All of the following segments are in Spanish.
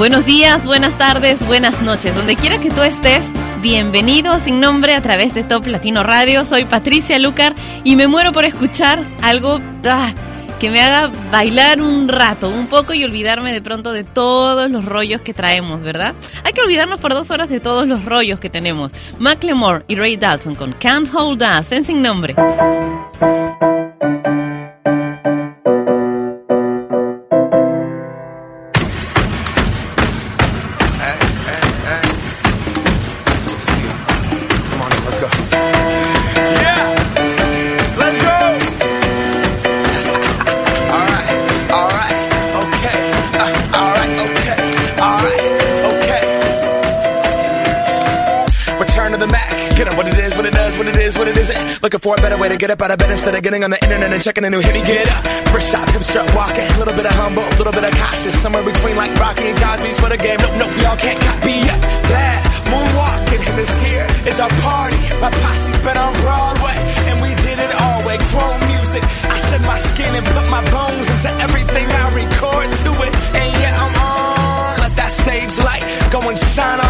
Buenos días, buenas tardes, buenas noches. Donde quiera que tú estés, bienvenido sin nombre a través de Top Latino Radio. Soy Patricia Lucar y me muero por escuchar algo ah, que me haga bailar un rato, un poco y olvidarme de pronto de todos los rollos que traemos, ¿verdad? Hay que olvidarnos por dos horas de todos los rollos que tenemos. Macklemore y Ray Dalton con Can't Hold Us en sin nombre. Get up out of bed instead of getting on the internet and checking a new hit. Me get up, first shot, hip strut walking, a little bit of humble, a little bit of cautious, somewhere between like Rocky and Cosby's for the game. Nope, nope, we all can't copy yet. Bad moonwalking, and this here is our party. My posse's been on Broadway, and we did it all way. Chrome music, I shed my skin and put my bones into everything I record to it, and yeah, I'm on. Let that stage light go and shine on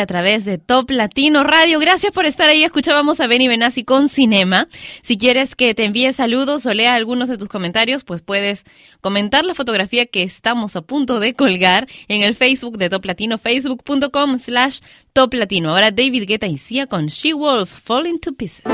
A través de Top Latino Radio. Gracias por estar ahí. Escuchábamos a Benny Benassi con Cinema. Si quieres que te envíe saludos o lea algunos de tus comentarios, pues puedes comentar la fotografía que estamos a punto de colgar en el Facebook de Top Latino, facebook.com slash Top Latino. Ahora David Guetta y Sia con She Wolf, Falling to Pieces.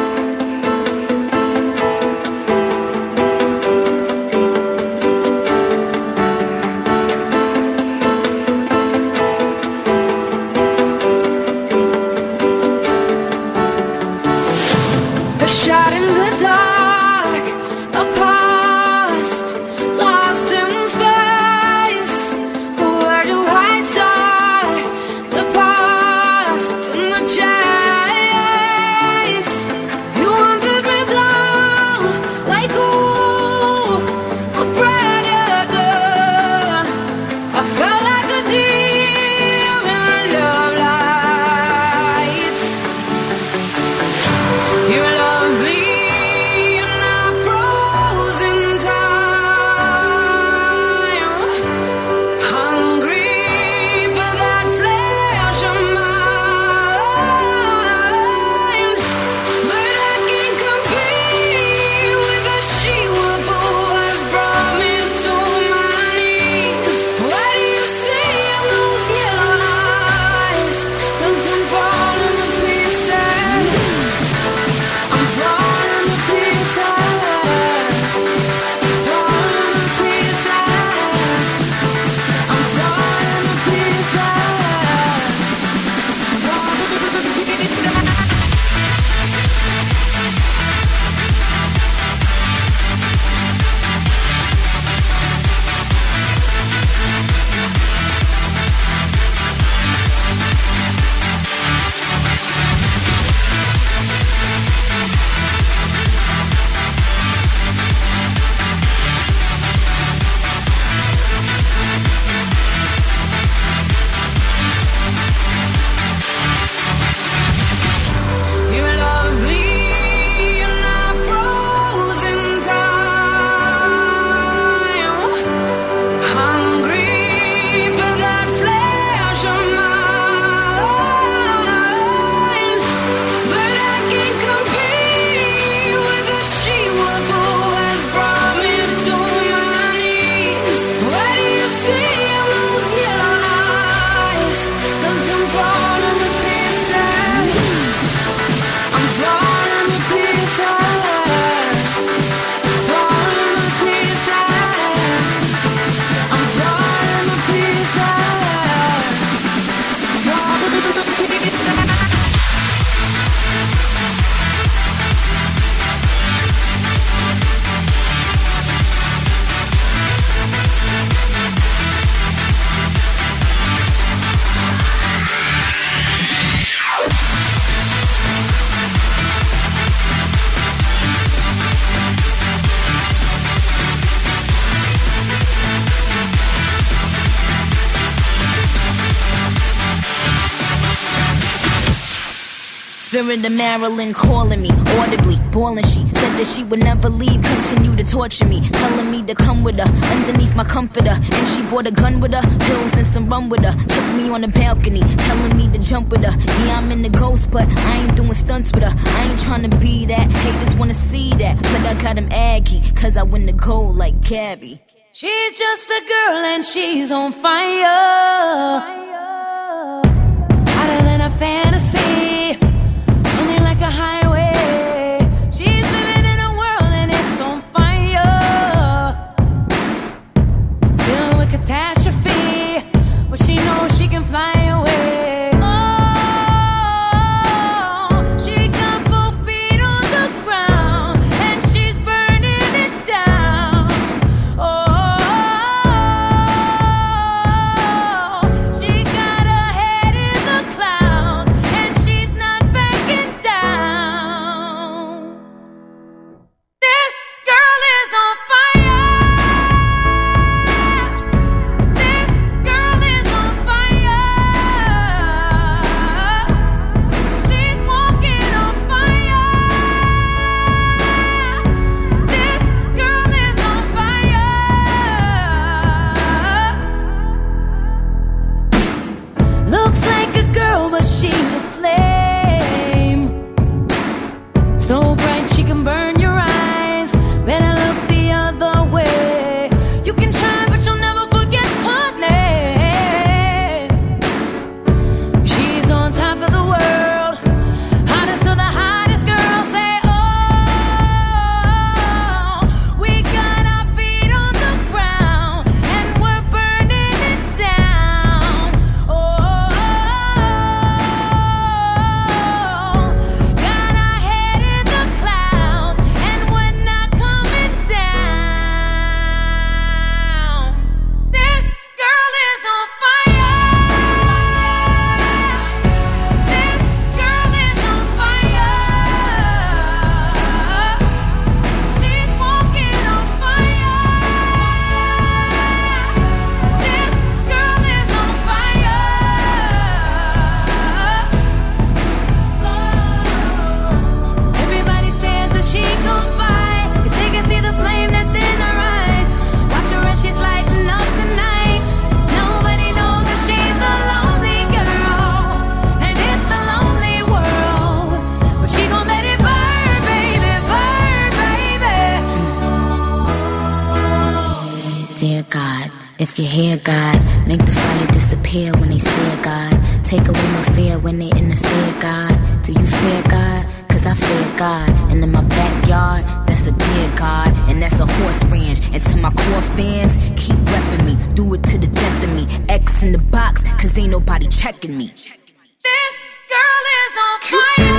Spirit of Marilyn calling me audibly, boiling. She said that she would never leave, continue to torture me, telling me to come with her underneath my comforter. And she brought a gun with her, pills and some rum with her. Took me on the balcony, telling me to jump with her. Yeah, I'm in the ghost, but I ain't doing stunts with her. I ain't trying to be that. Haters wanna see that, but I got him aggy, cause I win the gold like Gabby. She's just a girl and she's on fire. Hotter than a fantasy fans, keep repping me. Do it to the death of me. X in the box, cause ain't nobody checking me. This girl is on fire.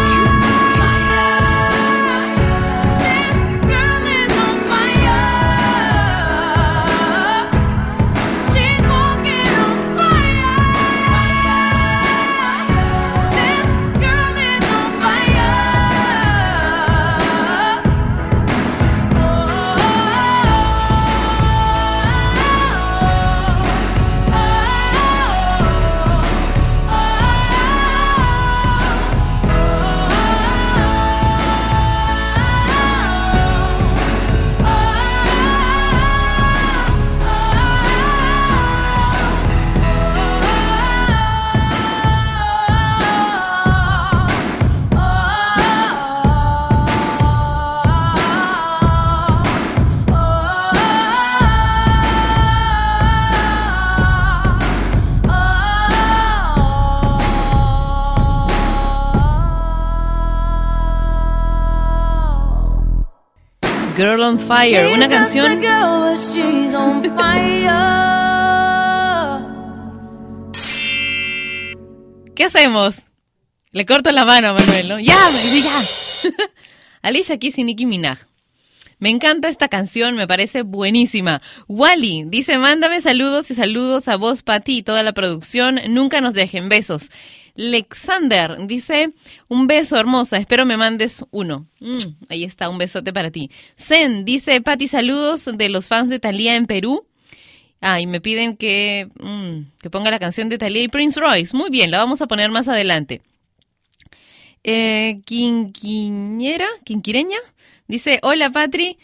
Girl on Fire, una canción. ¿Qué hacemos? Le corto la mano a Manuel, ¿no? ¡Ya! ¡Ya! Alicia Keys y Nicki Minaj. Me encanta esta canción, me parece buenísima. Wally dice, mándame saludos y saludos a vos, Pati, y toda la producción. Nunca nos dejen besos. Lexander dice, un beso hermosa, espero me mandes uno. Mm, ahí está, un besote para ti. Zen dice, Pati, saludos de los fans de Thalía en Perú. Ah, y me piden que, mm, que ponga la canción de Thalía y Prince Royce. Muy bien, la vamos a poner más adelante. Eh, Quinquiñera, Quinquireña, dice, hola Patri,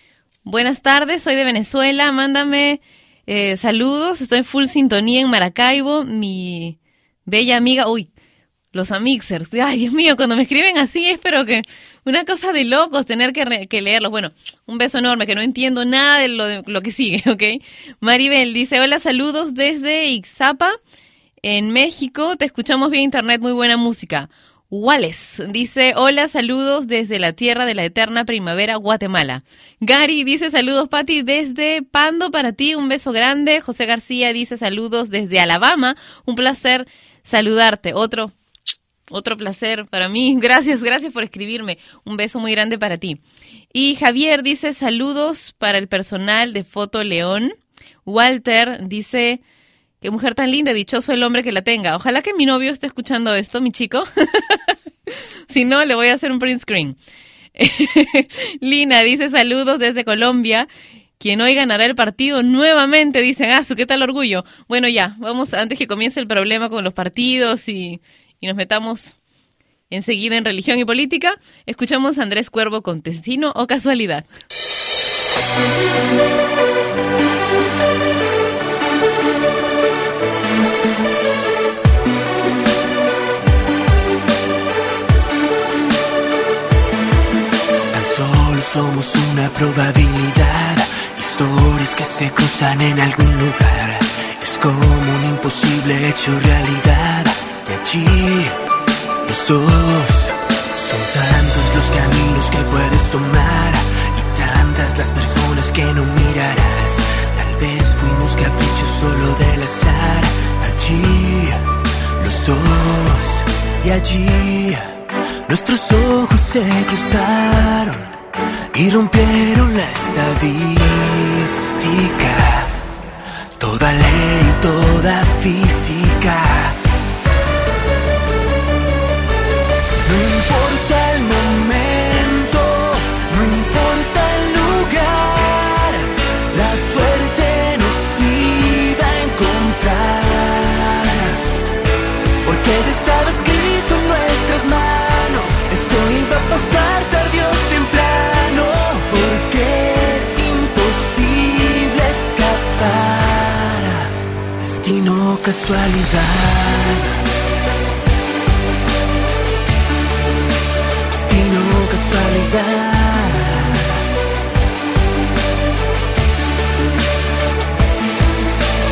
buenas tardes, soy de Venezuela, mándame eh, saludos, estoy en full sintonía en Maracaibo, mi bella amiga, uy, los amixers, ay Dios mío, cuando me escriben así es pero que una cosa de locos tener que, leerlos, bueno, un beso enorme, que no entiendo nada de lo, que sigue, ¿ok? Maribel dice, hola, saludos desde Ixapa, en México, te escuchamos vía internet, muy buena música. Wallace dice, hola, saludos desde la tierra de la eterna primavera, Guatemala. Gary dice, saludos, Pati, desde Pando para ti, un beso grande. José García dice, saludos desde Alabama, un placer saludarte. Otro, otro placer para mí. Gracias, gracias por escribirme. Un beso muy grande para ti. Y Javier dice, saludos para el personal de Foto León. Walter dice, Qué mujer tan linda, dichoso el hombre que la tenga. Ojalá que mi novio esté escuchando esto, mi chico. si no, le voy a hacer un print screen. Lina dice saludos desde Colombia. Quien hoy ganará el partido nuevamente, dicen, ah, su qué tal orgullo. Bueno, ya, vamos antes que comience el problema con los partidos y, y nos metamos enseguida en religión y política. Escuchamos a Andrés Cuervo con Destino o Casualidad. Tan solo somos una probabilidad. Historias que se cruzan en algún lugar. Es como un imposible hecho realidad. Allí, los dos. Son tantos los caminos que puedes tomar. Y tantas las personas que no mirarás. Tal vez fuimos caprichos solo del azar. Allí, los dos. Y allí. Nuestros ojos se cruzaron y rompieron la estadística. Toda ley, toda física. casualidad. Destino casualidad.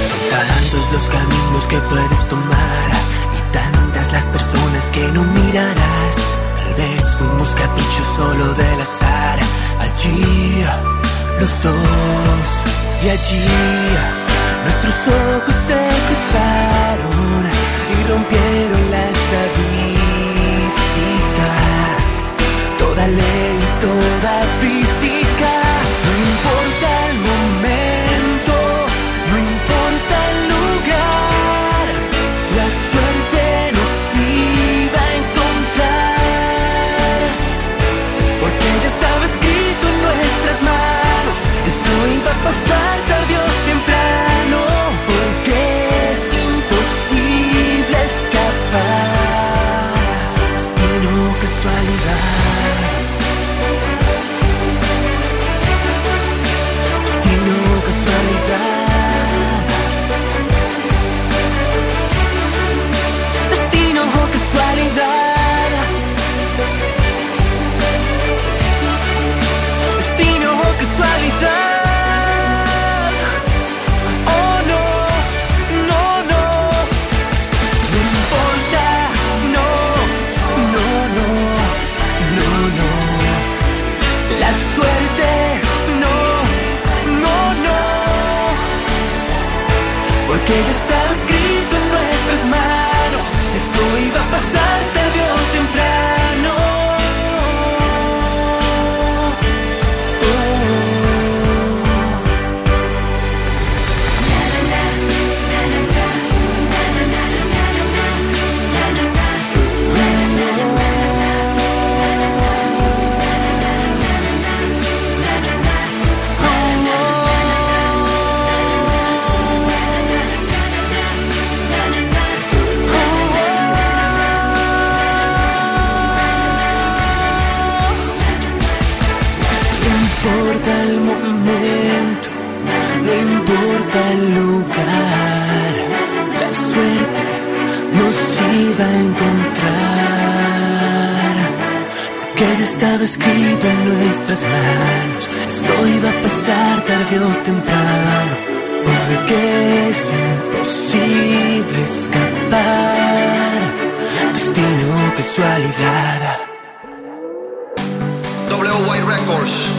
Son tantos los caminos que puedes tomar y tantas las personas que no mirarás. Tal vez fuimos capricho solo del azar. Allí los dos y allí Nuestros ojos se cruzaron y rompieron la estadística. Toda ley, toda vida. que yo estoy iba a encontrar. Que ya estaba escrito en nuestras manos. Esto iba a pasar tarde o temprano. Porque es imposible escapar. Destino, casualidad. WY Records.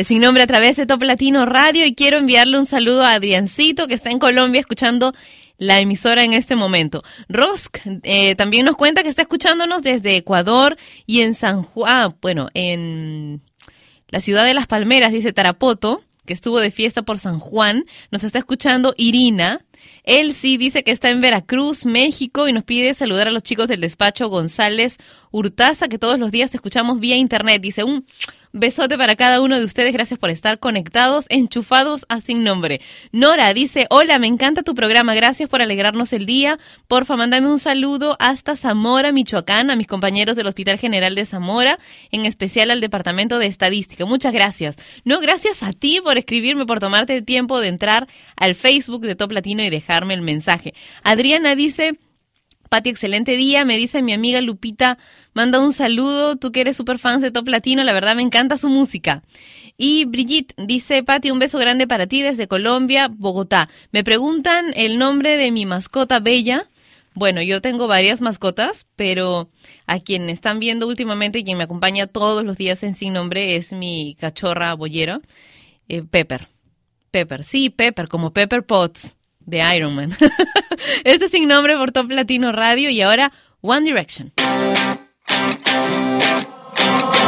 Es sin nombre a través de Top Latino Radio y quiero enviarle un saludo a Adriancito que está en Colombia escuchando la emisora en este momento. Rosk eh, también nos cuenta que está escuchándonos desde Ecuador y en San Juan, ah, bueno, en la ciudad de Las Palmeras, dice Tarapoto, que estuvo de fiesta por San Juan. Nos está escuchando Irina. Él sí dice que está en Veracruz, México, y nos pide saludar a los chicos del despacho González Hurtaza, que todos los días te escuchamos vía internet. Dice un besote para cada uno de ustedes. Gracias por estar conectados, enchufados a sin nombre. Nora dice, hola, me encanta tu programa. Gracias por alegrarnos el día. Porfa, mándame un saludo hasta Zamora, Michoacán, a mis compañeros del Hospital General de Zamora, en especial al Departamento de Estadística. Muchas gracias. No, gracias a ti por escribirme, por tomarte el tiempo de entrar al Facebook de Top Latino y dejarme el mensaje. Adriana dice... Pati, excelente día. Me dice mi amiga Lupita, manda un saludo. Tú que eres súper fan de Top Latino, la verdad me encanta su música. Y Brigitte dice, Pati, un beso grande para ti desde Colombia, Bogotá. Me preguntan el nombre de mi mascota Bella. Bueno, yo tengo varias mascotas, pero a quien están viendo últimamente y quien me acompaña todos los días en Sin Nombre es mi cachorra boyera, eh, Pepper. Pepper, sí, Pepper, como Pepper Potts de Iron Man. este es Sin Nombre por Top Latino Radio y ahora One Direction.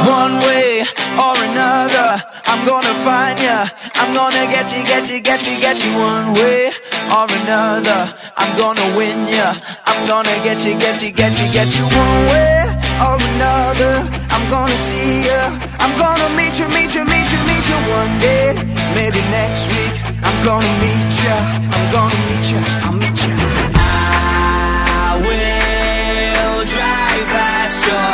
One way or another, I'm gonna find ya. I'm gonna get you, get you, get you, get you. One way or another, I'm gonna win ya. I'm gonna get you, get you, get you, get you. One way or another, I'm gonna see ya. I'm gonna meet you, meet you, meet you, meet you one day. Maybe next week, I'm gonna meet ya. I'm gonna meet ya. I'll meet ya. I will drive past your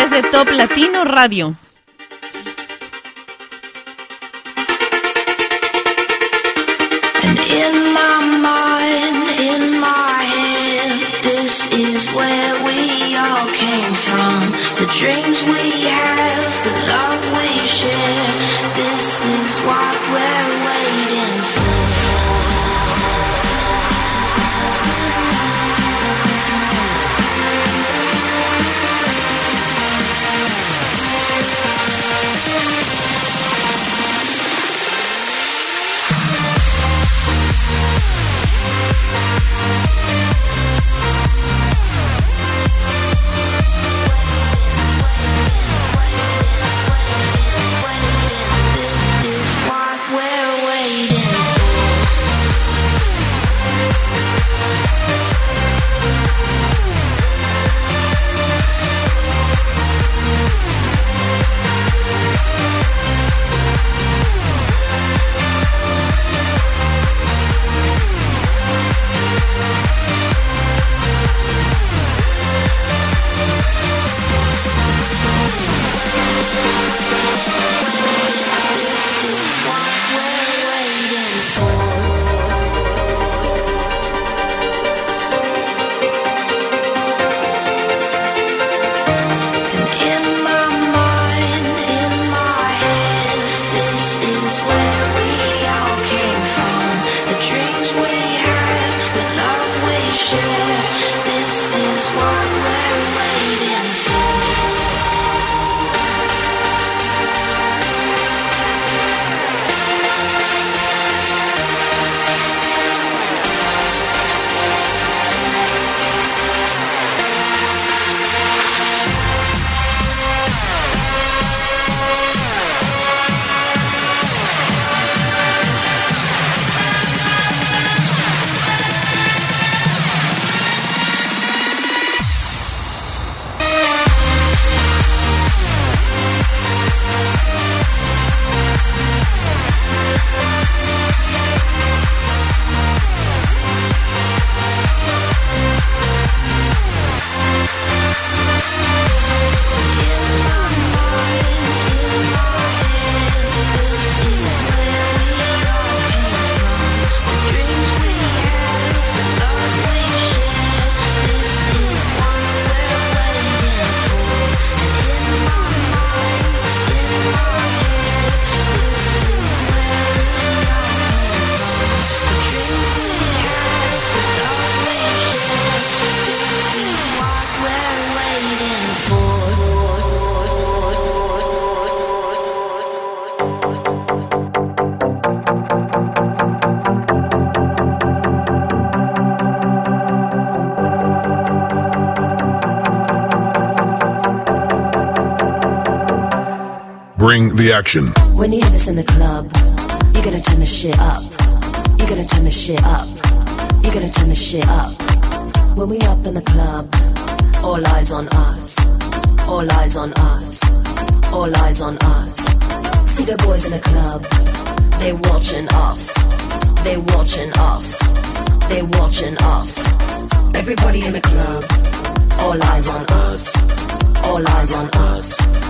través de Top Latino Radio. Bring the action. When you hear this in the club, you gotta turn the shit up. You gotta turn the shit up. You gotta turn the shit up. When we up in the club, all eyes on us. All eyes on us. All eyes on us. See the boys in the club, they watching us. They watching us. They watching us. Everybody in the club, all eyes on us. All eyes on us.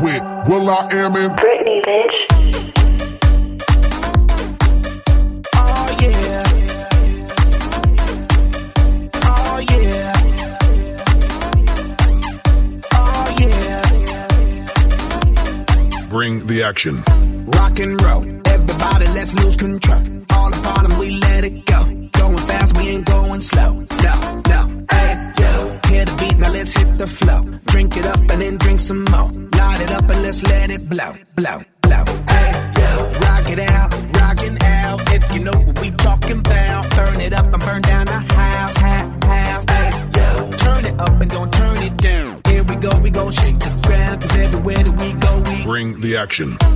with Will I Am in Britney, bitch. Oh yeah. Oh yeah. Oh yeah. Bring the action. Rock and roll. Everybody, let's lose control.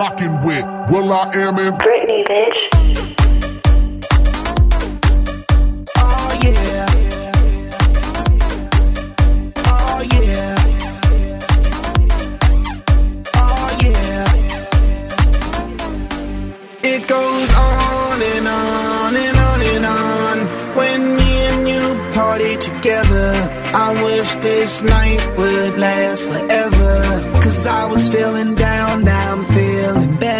rocking with Will I Am in Britney, bitch. Oh yeah. Oh yeah. Oh yeah. It goes on and on and on and on. When me and you party together, I wish this night would last forever. Cause I was feeling down, now I'm still in bed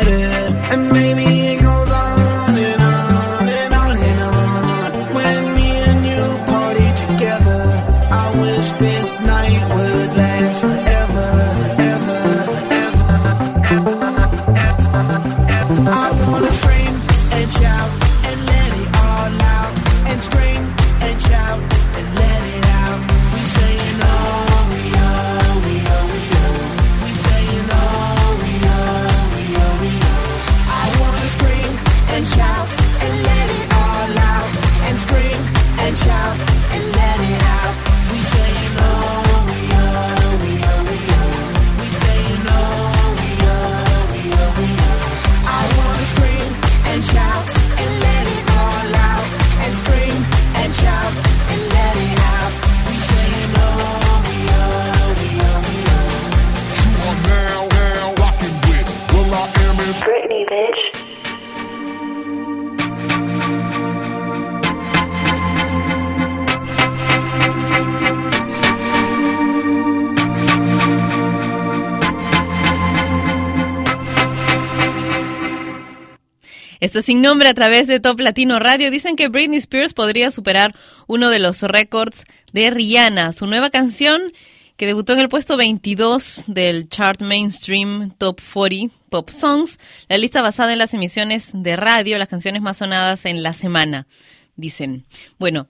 Sin nombre a través de Top Latino Radio. Dicen que Britney Spears podría superar uno de los récords de Rihanna. Su nueva canción, que debutó en el puesto 22 del chart mainstream Top 40 Pop Songs, la lista basada en las emisiones de radio, las canciones más sonadas en la semana. Dicen, bueno,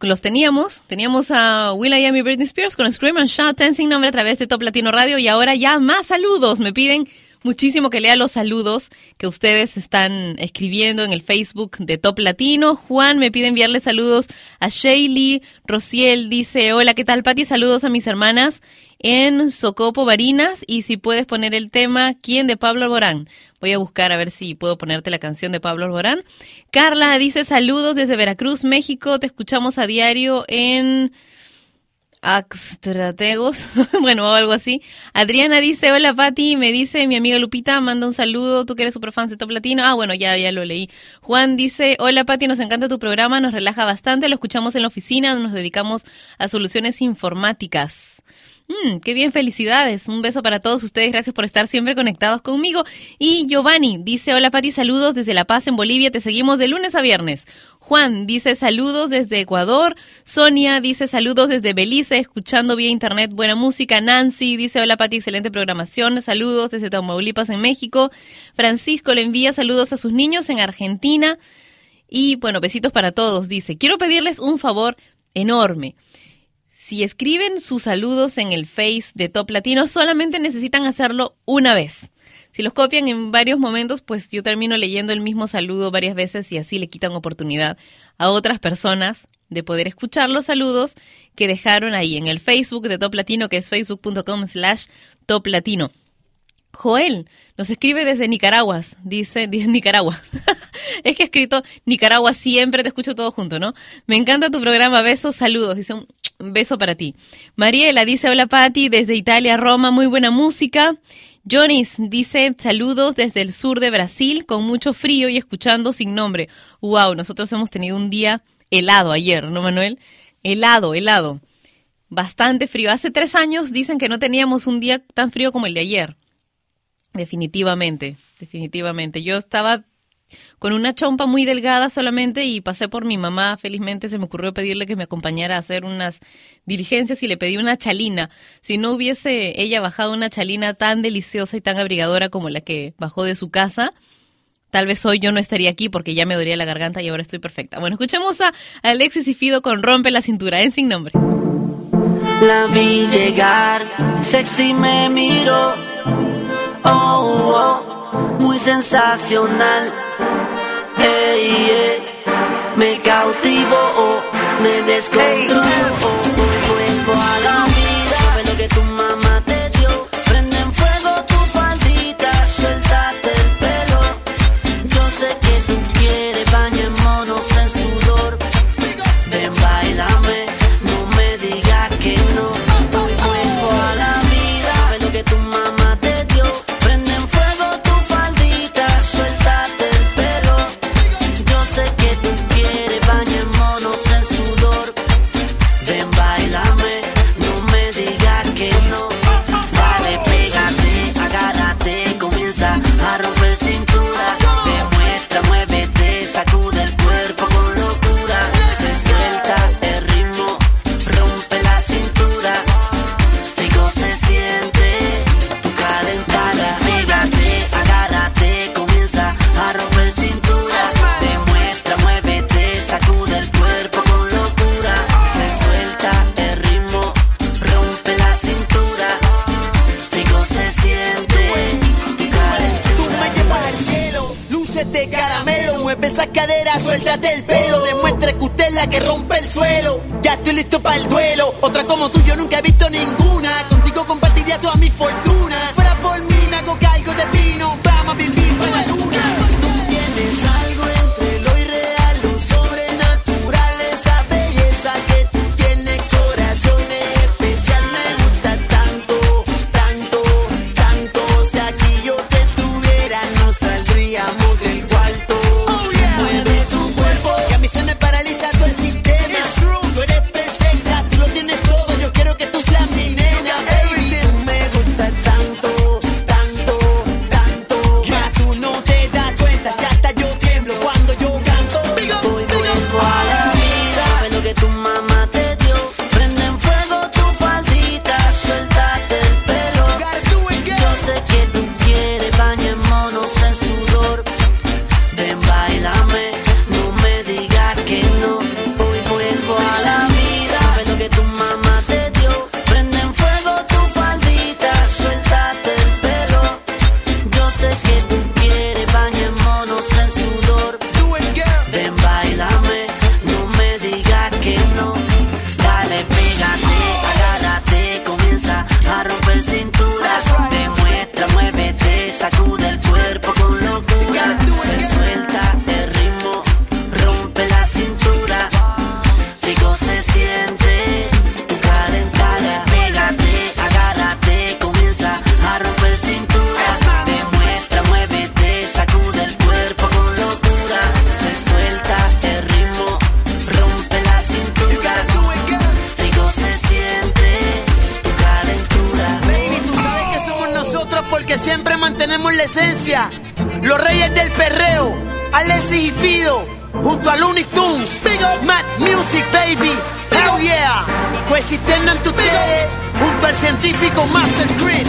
los teníamos, teníamos a Will.i.am y Britney Spears con Scream and Shout en sin nombre a través de Top Latino Radio y ahora ya más saludos. Me piden muchísimo que lea los saludos que ustedes están escribiendo en el Facebook de Top Latino. Juan me pide enviarle saludos a Shaylee. Rociel dice, hola, ¿qué tal, Pati? Saludos a mis hermanas en Socopo Barinas. Y si puedes poner el tema, ¿quién de Pablo Alborán? Voy a buscar a ver si puedo ponerte la canción de Pablo Alborán. Carla dice, saludos desde Veracruz, México. Te escuchamos a diario en... Axtrategos, bueno, o algo así. Adriana dice, hola Pati, me dice mi amiga Lupita, manda un saludo, tú que eres super fan de Top Latino. Ah, bueno, ya, ya lo leí. Juan dice, hola Pati, nos encanta tu programa, nos relaja bastante, lo escuchamos en la oficina, nos dedicamos a soluciones informáticas. Mm, qué bien, felicidades. Un beso para todos ustedes. Gracias por estar siempre conectados conmigo. Y Giovanni dice, hola Pati, saludos desde La Paz en Bolivia. Te seguimos de lunes a viernes. Juan dice saludos desde Ecuador. Sonia dice saludos desde Belice, escuchando vía internet buena música. Nancy dice hola Pati, excelente programación. Saludos desde Tamaulipas en México. Francisco le envía saludos a sus niños en Argentina. Y bueno, besitos para todos. Dice, quiero pedirles un favor enorme. Si escriben sus saludos en el Face de Top Latino, solamente necesitan hacerlo una vez. Si los copian en varios momentos, pues yo termino leyendo el mismo saludo varias veces y así le quitan oportunidad a otras personas de poder escuchar los saludos que dejaron ahí en el Facebook de Top Latino, que es facebook.com slash Top Latino. Joel nos escribe desde Nicaragua, dice, dice Nicaragua. es que ha escrito Nicaragua siempre, te escucho todo junto, ¿no? Me encanta tu programa, besos, saludos, dice un beso para ti. Mariela dice, hola Patti, desde Italia, Roma, muy buena música. Jonis dice saludos desde el sur de Brasil con mucho frío y escuchando sin nombre. Wow, nosotros hemos tenido un día helado ayer, ¿no, Manuel? Helado, helado. Bastante frío. Hace tres años dicen que no teníamos un día tan frío como el de ayer. Definitivamente, definitivamente. Yo estaba con una chompa muy delgada solamente y pasé por mi mamá. Felizmente se me ocurrió pedirle que me acompañara a hacer unas diligencias y le pedí una chalina. Si no hubiese ella bajado una chalina tan deliciosa y tan abrigadora como la que bajó de su casa, tal vez hoy yo no estaría aquí porque ya me dolía la garganta y ahora estoy perfecta. Bueno, escuchemos a Alexis y Fido con Rompe la cintura en sin nombre. La vi llegar, sexy me miró, oh, oh, muy sensacional. Ey, me cautivó, me descontroló. Vuelvo a la vida, sabe lo que tu mamá te dio. Prende en fuego tu faldita, suéltate el pelo. Yo sé que tú quieres bañémonos en sudor. Ven, mueve esa cadera, suéltate el pelo, demuestra que usted es la que rompe el suelo. Ya estoy listo para el duelo, otra como tú yo nunca he visto ninguna. Contigo compartiría toda mi fortuna. Los reyes del perreo, Alexis y Fido, junto a Looney Tunes. Mad Music, baby. Hell yeah. Coexistiendo entre ustedes, junto al científico Master Chris.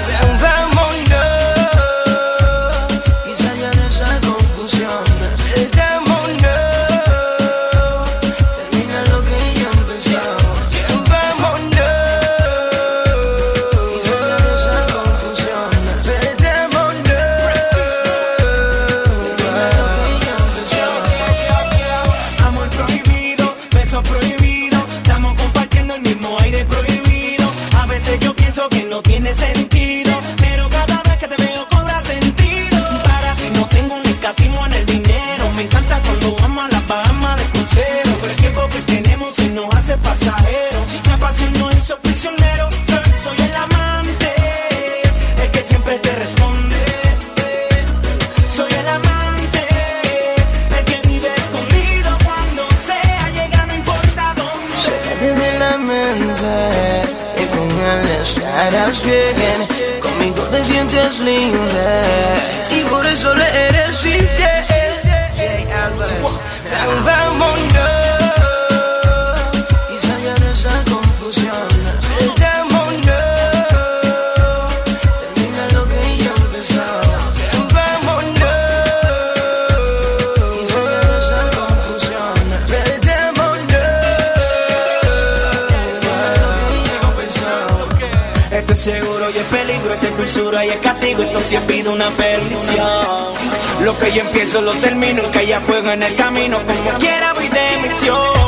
Que yo empiezo lo termino, que haya fuego en el camino, como quiera voy de misión.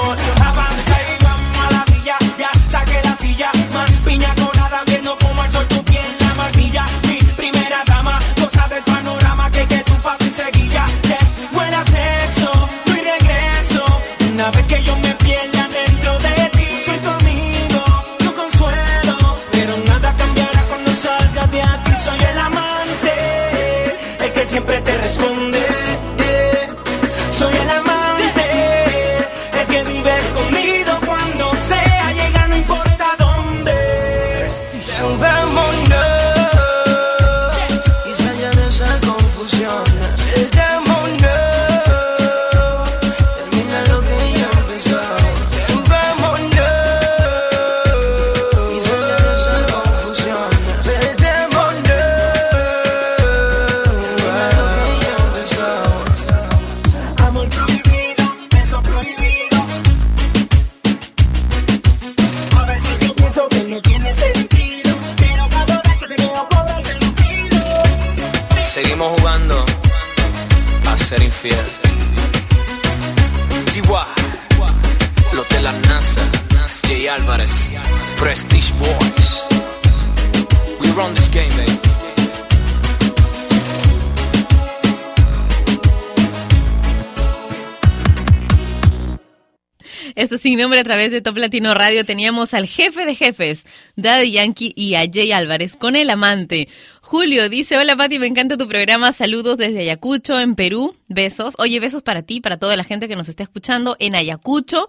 Nombre a través de Top Latino Radio teníamos al jefe de jefes, Daddy Yankee y a Jay Álvarez con el amante. Julio dice, hola Pati, me encanta tu programa, saludos desde Ayacucho, en Perú, besos. Oye, besos para ti, para toda la gente que nos está escuchando en Ayacucho,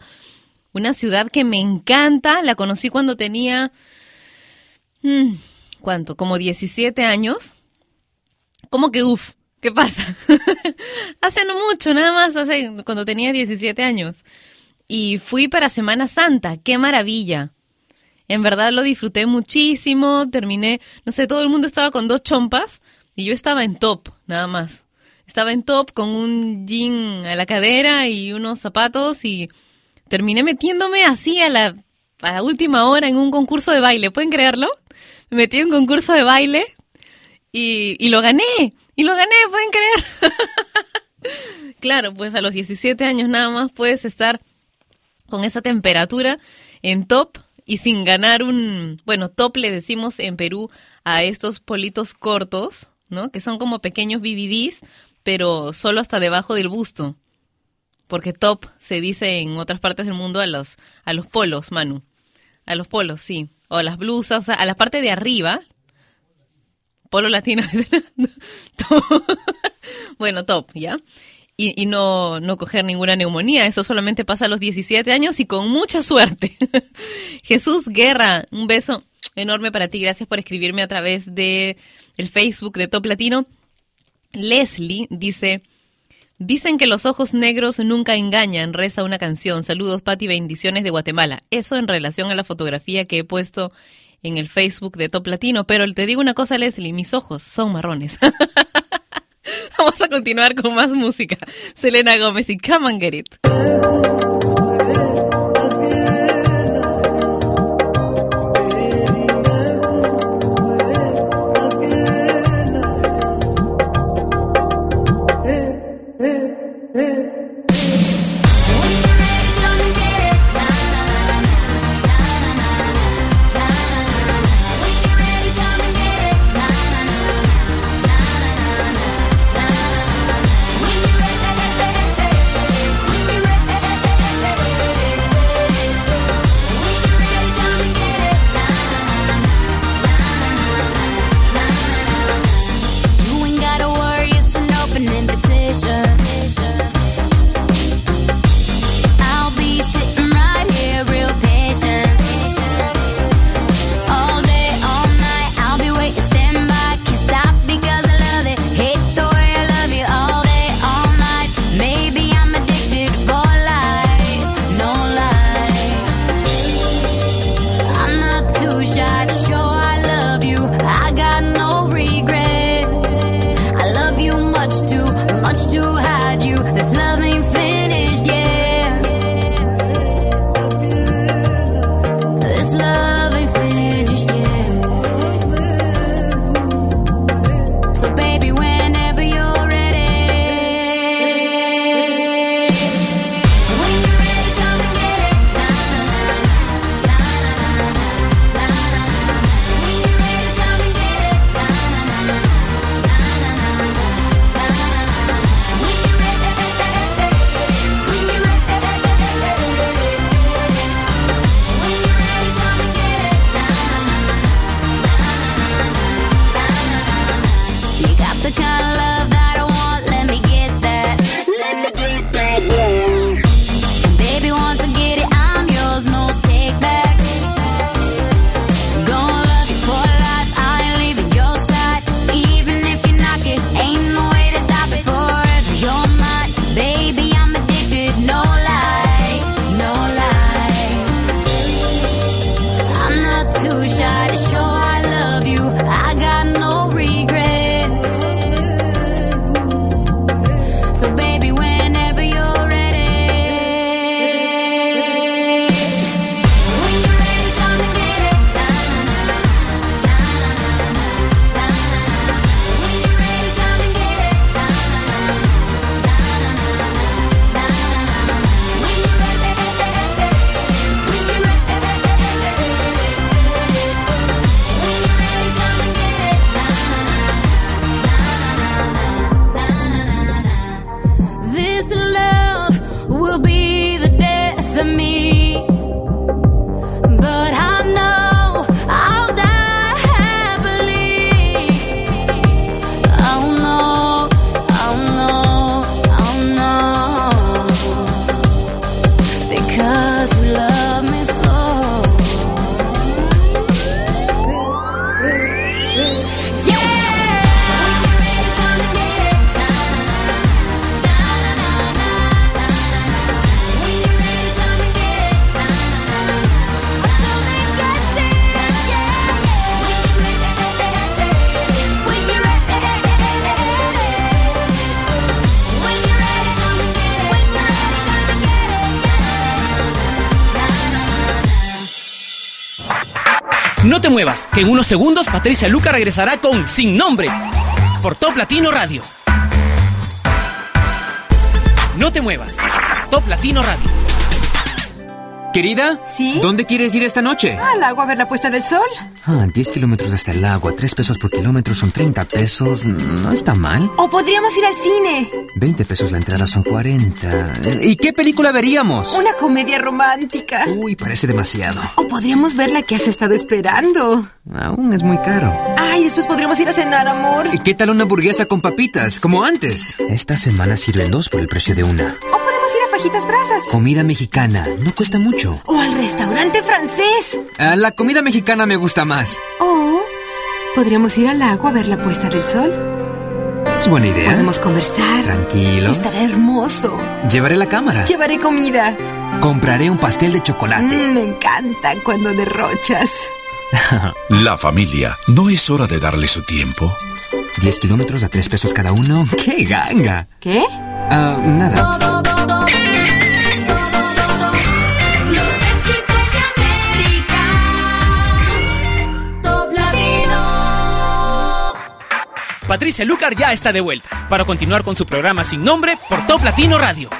una ciudad que me encanta, la conocí cuando tenía, mm, ¿cuánto? Como 17 años. ¿Cómo que uff? ¿Qué pasa? hace no mucho, nada más, hace cuando tenía 17 años. Y fui para Semana Santa, qué maravilla. En verdad lo disfruté muchísimo, terminé, no sé, todo el mundo estaba con dos chompas y yo estaba en top, nada más. Estaba en top con un jean a la cadera y unos zapatos y terminé metiéndome así a la para última hora en un concurso de baile, ¿pueden creerlo? Me metí en un concurso de baile y, y lo gané, y lo gané, ¿pueden creer? claro, pues a los 17 años nada más puedes estar con esa temperatura en top y sin ganar un, bueno, top le decimos en Perú a estos politos cortos, ¿no? Que son como pequeños BBDs, pero solo hasta debajo del busto. Porque top se dice en otras partes del mundo a los, a los polos, Manu. A los polos, sí. O a las blusas, a la parte de arriba. Polo latino. bueno, top, ¿ya? Y, y, no, no coger ninguna neumonía. Eso solamente pasa a los 17 años y con mucha suerte. Jesús Guerra, un beso enorme para ti. Gracias por escribirme a través de el Facebook de Top Latino. Leslie dice, dicen que los ojos negros nunca engañan, reza una canción. Saludos, Pati, bendiciones de Guatemala. Eso en relación a la fotografía que he puesto en el Facebook de Top Latino. Pero te digo una cosa, Leslie, mis ojos son marrones. Vamos a continuar con más música. Selena Gómez y Come and Get It. Unos segundos Patricia Luca regresará con Sin Nombre por Top Latino Radio. No te muevas. Top Latino Radio. Querida, ¿Sí? ¿dónde quieres ir esta noche? Al agua a ver la puesta del sol. Ah, 10 kilómetros hasta el agua, 3 pesos por kilómetro son 30 pesos. No está mal. O podríamos ir al cine. 20 pesos la entrada son 40. ¿Y qué película veríamos? Una comedia romántica. Uy, parece demasiado. O podríamos ver la que has estado esperando. Es muy caro. Ay, después podríamos ir a cenar, amor. ¿Y qué tal una hamburguesa con papitas, como antes? Esta semana sirven dos por el precio de una. O podemos ir a Fajitas Brasas. Comida mexicana, no cuesta mucho. O al restaurante francés. Ah, la comida mexicana me gusta más. O podríamos ir al agua a ver la puesta del sol. Es buena idea. Podemos conversar. Tranquilos. Estará hermoso. Llevaré la cámara. Llevaré comida. Compraré un pastel de chocolate. Mm, me encanta cuando derrochas. La familia, ¿no es hora de darle su tiempo? 10 kilómetros a 3 pesos cada uno. ¡Qué ganga! ¿Qué? Ah, nada. Patricia Lucar ya está de vuelta para continuar con su programa sin nombre por Top Latino Radio.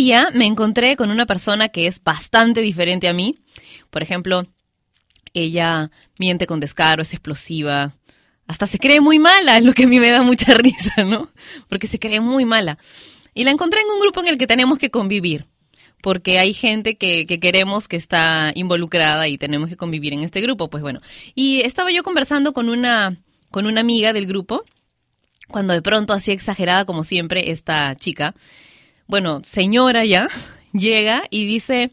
Día me encontré con una persona que es bastante diferente a mí. Por ejemplo, ella miente con descaro, es explosiva. Hasta se cree muy mala, es lo que a mí me da mucha risa, ¿no? Porque se cree muy mala. Y la encontré en un grupo en el que tenemos que convivir. Porque hay gente que, que queremos que está involucrada y tenemos que convivir en este grupo. Pues bueno. Y estaba yo conversando con una, con una amiga del grupo Cuando de pronto, así exagerada como siempre, esta chica, bueno, señora ya, llega y dice,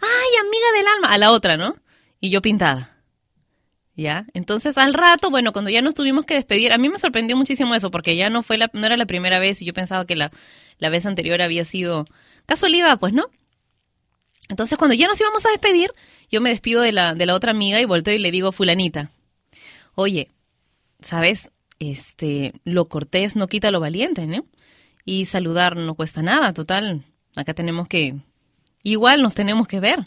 ay, amiga del alma, a la otra, ¿no? Y yo pintada. ¿Ya? Entonces, al rato, bueno, cuando ya nos tuvimos que despedir, a mí me sorprendió muchísimo eso, porque ya no fue la, no era la primera vez y yo pensaba que la, la vez anterior había sido casualidad, pues, ¿no? Entonces, cuando ya nos íbamos a despedir, yo me despido de la, de la otra amiga y volteo y le digo, fulanita, oye, ¿sabes? Este, lo cortés no quita lo valiente, ¿no? Y saludar no cuesta nada, total. Acá tenemos que, igual nos tenemos que ver.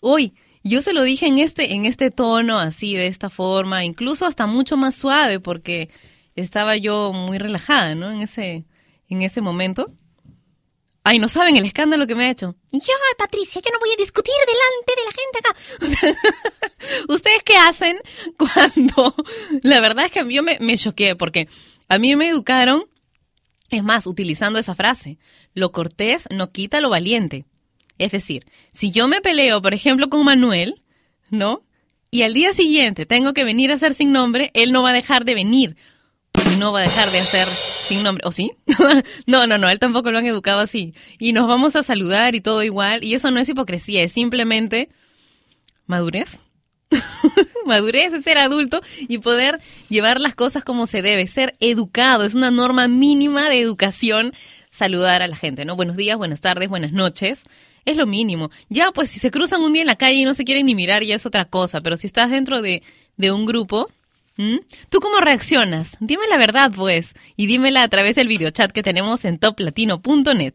Hoy, yo se lo dije en este, en este tono, así, de esta forma, incluso hasta mucho más suave, porque estaba yo muy relajada, ¿no? En ese, en ese momento. Ay, no saben el escándalo que me ha hecho. Yo, Patricia, yo no voy a discutir delante de la gente acá. ¿Ustedes qué hacen cuando... La verdad es que yo me, me choqué porque a mí me educaron, es más, utilizando esa frase, lo cortés no quita lo valiente. Es decir, si yo me peleo, por ejemplo, con Manuel, ¿no? Y al día siguiente tengo que venir a hacer sin nombre, él no va a dejar de venir. No va a dejar de hacer sin nombre. ¿O sí? no, no, no, él tampoco lo han educado así. Y nos vamos a saludar y todo igual. Y eso no es hipocresía, es simplemente madurez. Madurez es ser adulto y poder llevar las cosas como se debe, ser educado, es una norma mínima de educación saludar a la gente, ¿no? Buenos días, buenas tardes, buenas noches. Es lo mínimo. Ya, pues si se cruzan un día en la calle y no se quieren ni mirar, ya es otra cosa. Pero si estás dentro de, de un grupo. ¿tú cómo reaccionas? Dime la verdad, pues. Y dímela a través del videochat que tenemos en toplatino.net.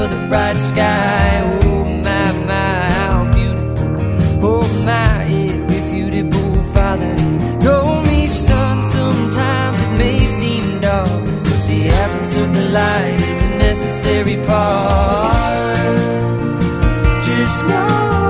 Is another bright sky. Oh my, my, how beautiful. Oh my, irrefutable father. He told me, son, sometimes it may seem dark, but the absence of the light is a necessary part. Just know.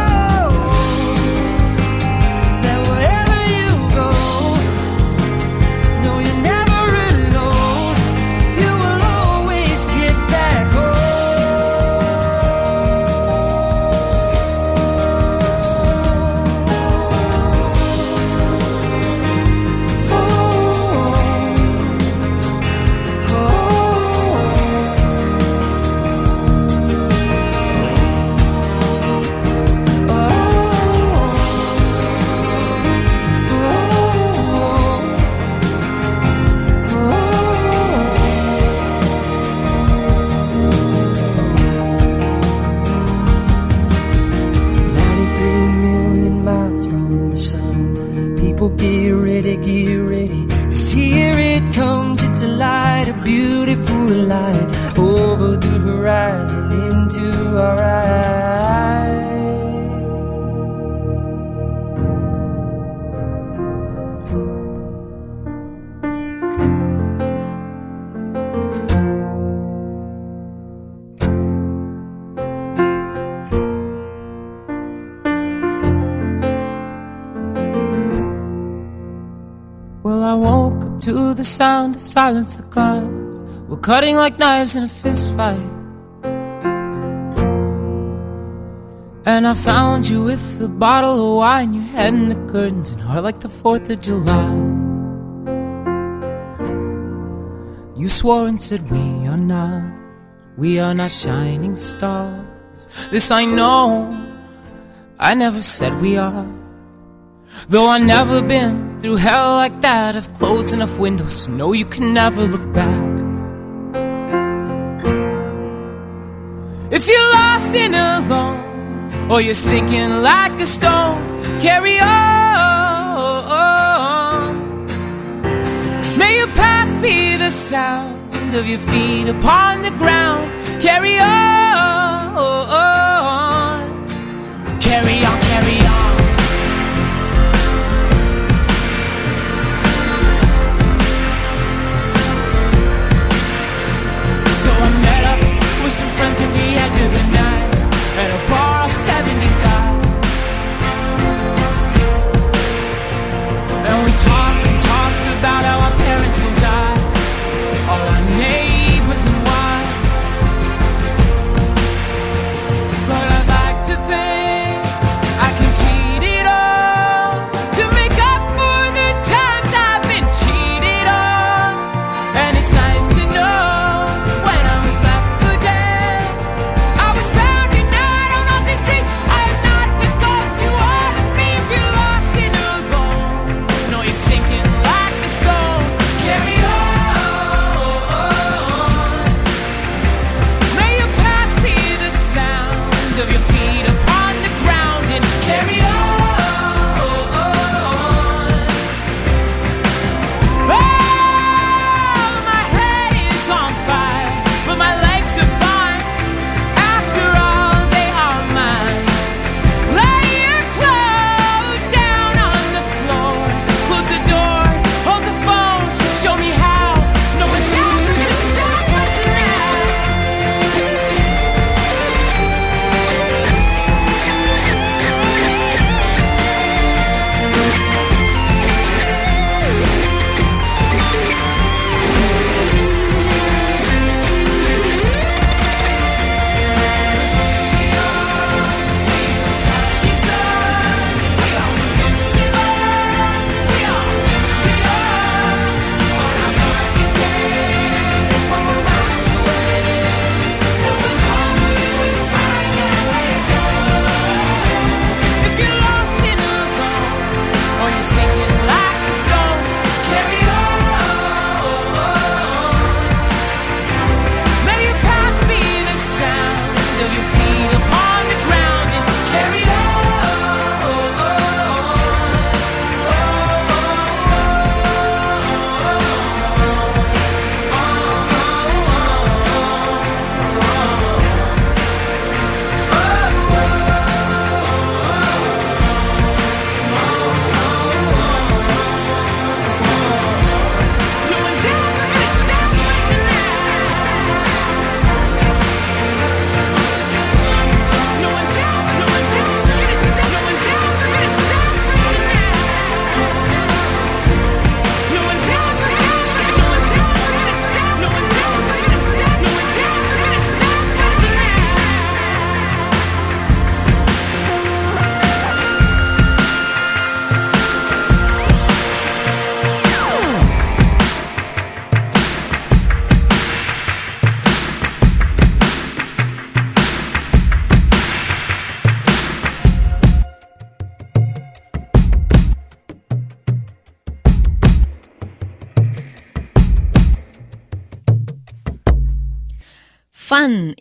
cutting like knives in a fist fight. And I found you with a bottle of wine, your head in the curtains, and heart like the 4th of July. You swore and said, We are not, we are not shining stars. This I know, I never said we are. Though I've never been through hell like that, I've closed enough windows to know you can never look back. If you're lost and alone, or you're sinking like a stone, carry on. May your past be the sound of your feet upon the ground. Carry on. Carry on, carry on. So I'm with some friends at the edge of the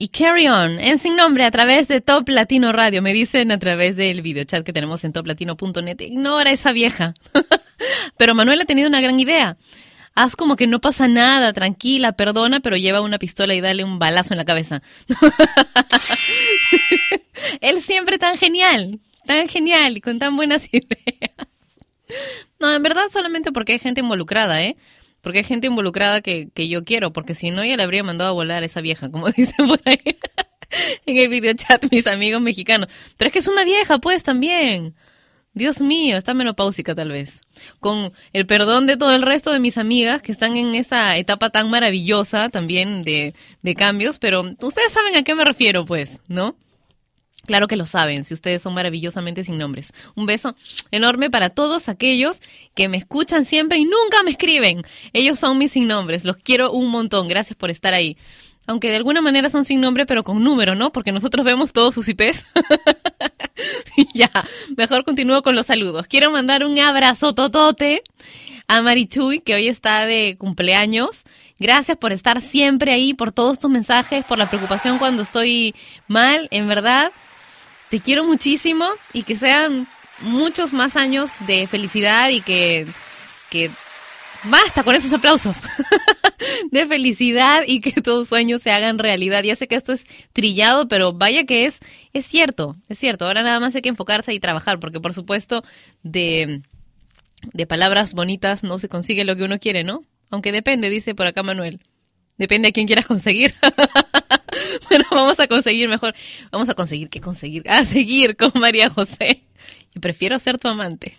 y Carry On en sin nombre a través de Top Latino Radio. Me dicen a través del videochat que tenemos en toplatino.net. Ignora esa vieja. pero Manuel ha tenido una gran idea. Haz como que no pasa nada, tranquila, perdona, pero lleva una pistola y dale un balazo en la cabeza. Él siempre tan genial, tan genial y con tan buenas ideas. No, en verdad solamente porque hay gente involucrada, ¿eh? Porque hay gente involucrada que, que yo quiero, porque si no ya le habría mandado a volar a esa vieja, como dicen por ahí en el videochat mis amigos mexicanos. Pero es que es una vieja, pues, también. Dios mío, está menopáusica tal vez. Con el perdón de todo el resto de mis amigas que están en esa etapa tan maravillosa también de, de cambios, pero ustedes saben a qué me refiero, pues, ¿no? Claro que lo saben, si ustedes son maravillosamente sin nombres. Un beso enorme para todos aquellos que me escuchan siempre y nunca me escriben. Ellos son mis sin nombres, los quiero un montón, gracias por estar ahí. Aunque de alguna manera son sin nombre, pero con número, ¿no? Porque nosotros vemos todos sus IPs. Ya, mejor continúo con los saludos. Quiero mandar un abrazo totote a Marichuy, que hoy está de cumpleaños. Gracias por estar siempre ahí, por todos tus mensajes, por la preocupación cuando estoy mal, en verdad. Te quiero muchísimo y que sean muchos más años de felicidad y que, que basta con esos aplausos de felicidad y que tus sueños se hagan realidad. Ya sé que esto es trillado, pero vaya que es, es cierto, es cierto. Ahora nada más hay que enfocarse y trabajar, porque por supuesto de, de palabras bonitas no se consigue lo que uno quiere, ¿no? Aunque depende, dice por acá Manuel. Depende a quién quieras conseguir. Pero vamos a conseguir mejor. Vamos a conseguir que conseguir. A seguir con María José. Yo prefiero ser tu amante.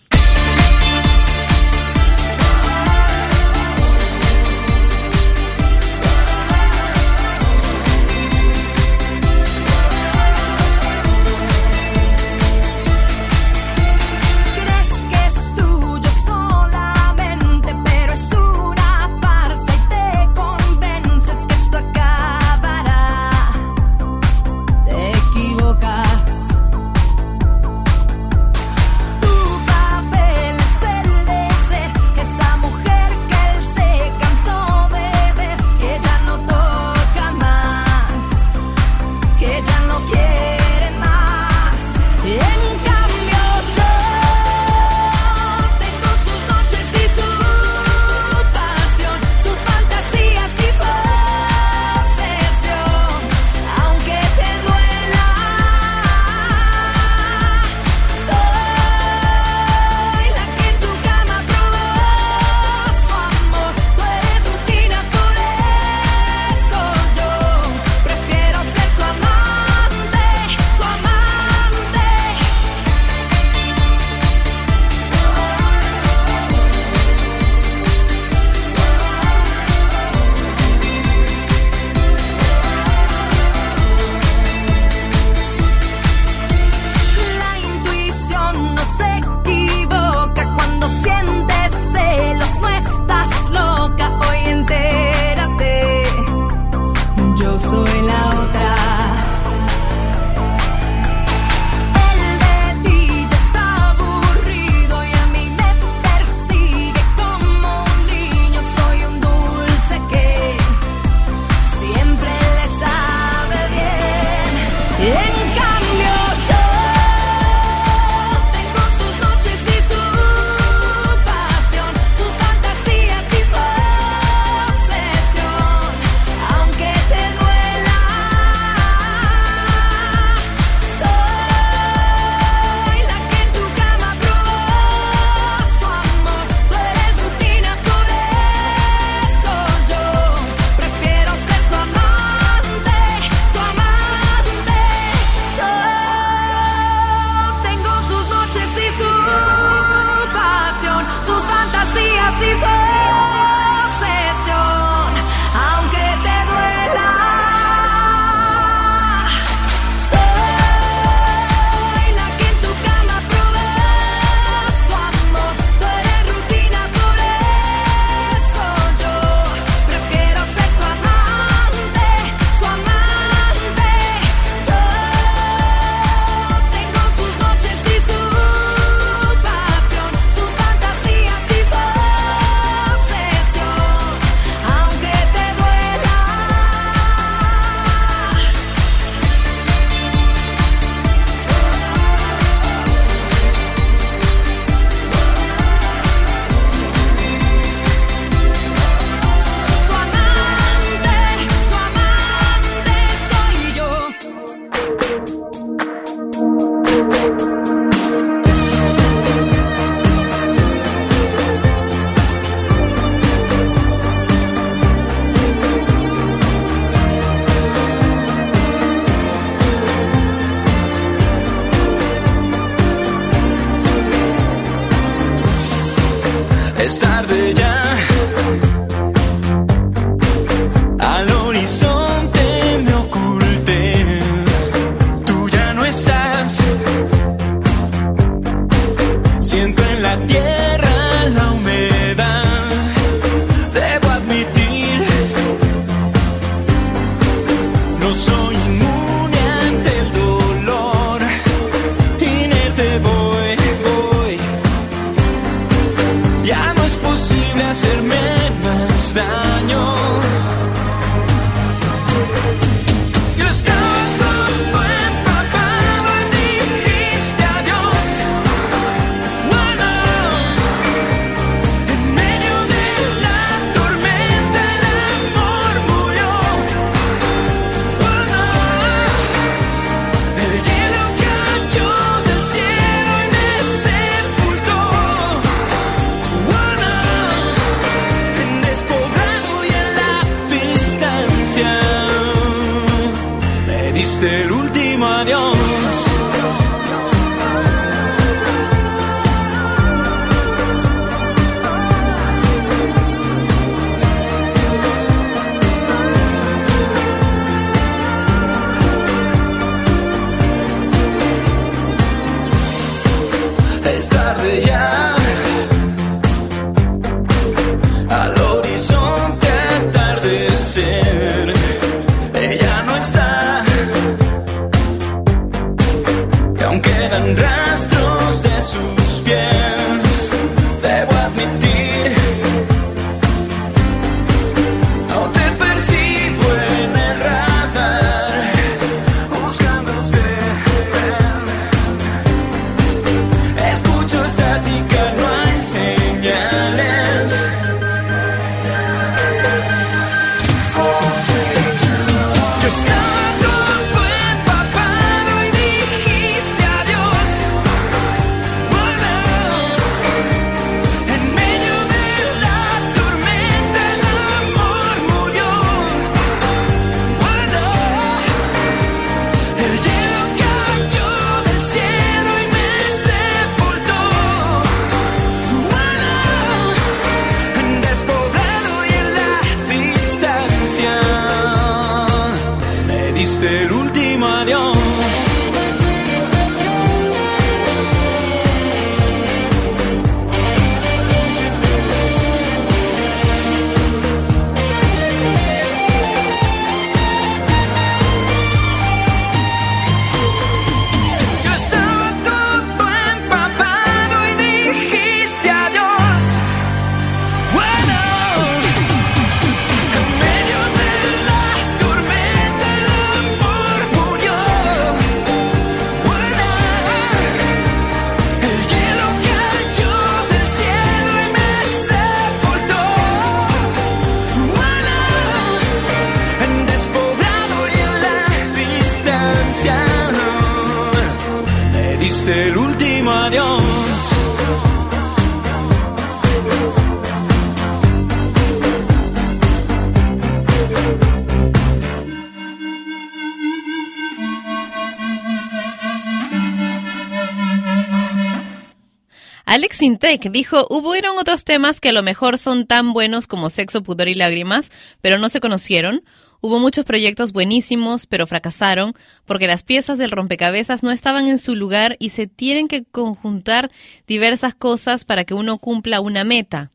Dijo, hubieron otros temas que a lo mejor son tan buenos como Sexo, Pudor y Lágrimas, pero no se conocieron. Hubo muchos proyectos buenísimos, pero fracasaron porque las piezas del rompecabezas no estaban en su lugar y se tienen que conjuntar diversas cosas para que uno cumpla una meta.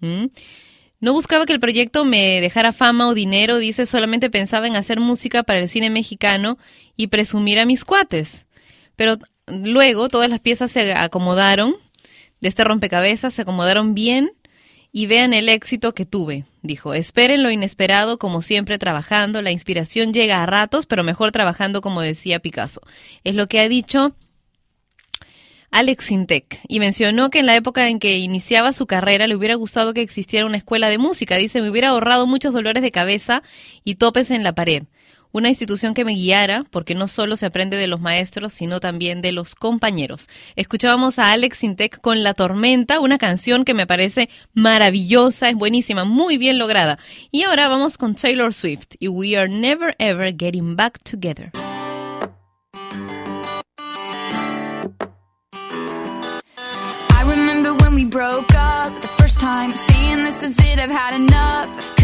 ¿Mm? No buscaba que el proyecto me dejara fama o dinero, dice, solamente pensaba en hacer música para el cine mexicano y presumir a mis cuates. Pero luego todas las piezas se acomodaron, de este rompecabezas se acomodaron bien y vean el éxito que tuve. Dijo, esperen lo inesperado como siempre trabajando, la inspiración llega a ratos, pero mejor trabajando como decía Picasso. Es lo que ha dicho Alex Sintek y mencionó que en la época en que iniciaba su carrera le hubiera gustado que existiera una escuela de música. Dice, me hubiera ahorrado muchos dolores de cabeza y topes en la pared una institución que me guiara, porque no solo se aprende de los maestros, sino también de los compañeros. Escuchábamos a Alex Sintec con La Tormenta, una canción que me parece maravillosa, es buenísima, muy bien lograda. Y ahora vamos con Taylor Swift y We Are Never Ever Getting Back Together. I remember when we broke up the first time, this is it, I've had enough.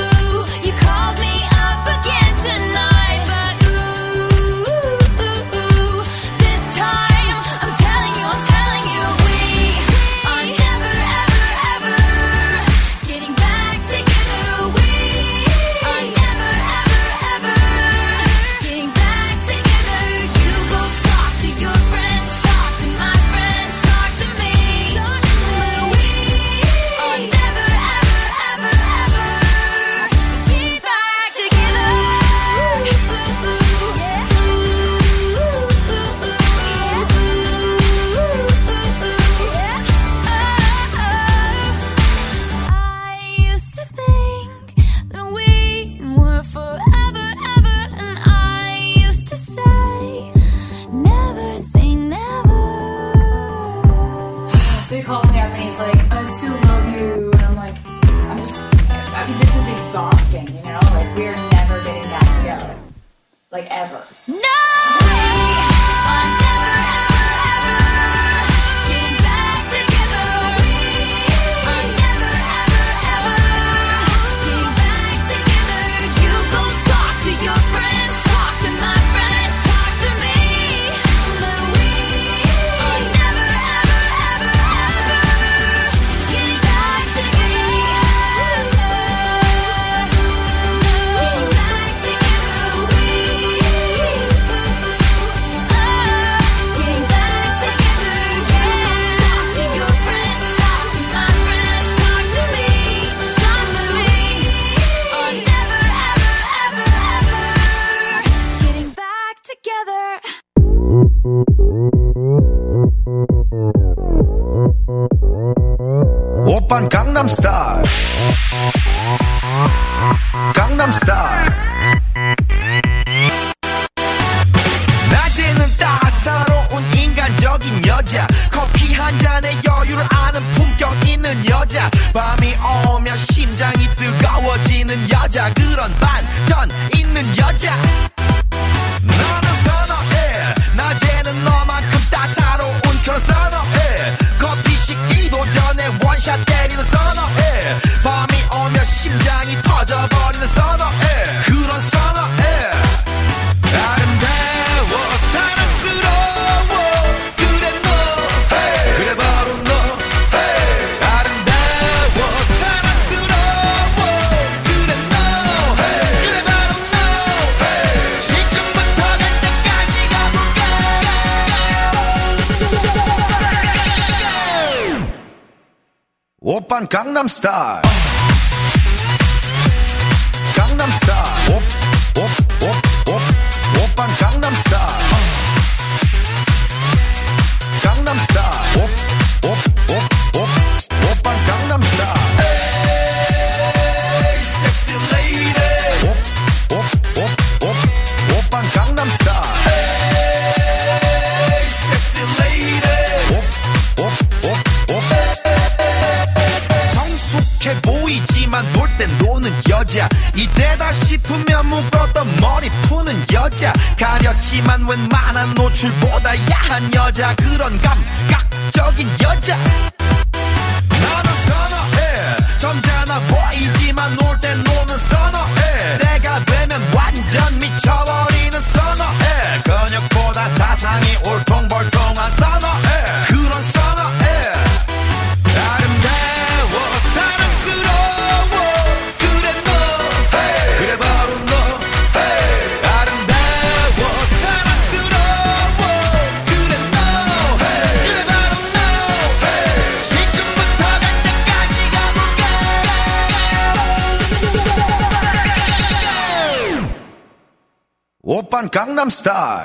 타일 강남스타일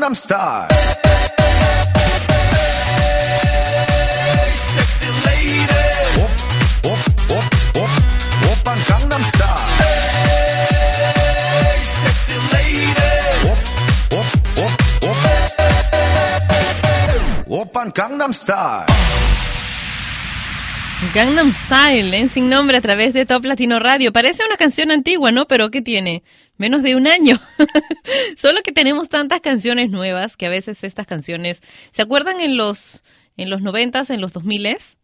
Gangnam Style. Gangnam Style. Gangnam Style, en sin nombre a través de Top Latino Radio. Parece una canción antigua, ¿no? Pero ¿qué tiene? Menos de un año. Solo que tenemos tantas canciones nuevas que a veces estas canciones, ¿se acuerdan en los en los noventas, en los dos miles?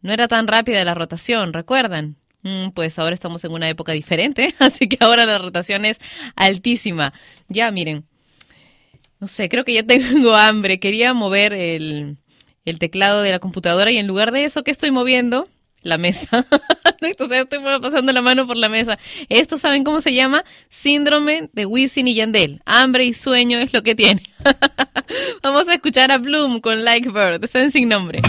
No era tan rápida la rotación, ¿recuerdan? Mm, pues ahora estamos en una época diferente, así que ahora la rotación es altísima. Ya, miren. No sé, creo que ya tengo hambre. Quería mover el, el teclado de la computadora y en lugar de eso, ¿qué estoy moviendo? La mesa. Entonces estoy pasando la mano por la mesa. Esto, ¿saben cómo se llama? Síndrome de Wisin y Yandel. Hambre y sueño es lo que tiene. Vamos a escuchar a Bloom con Like Bird. Están sin nombre.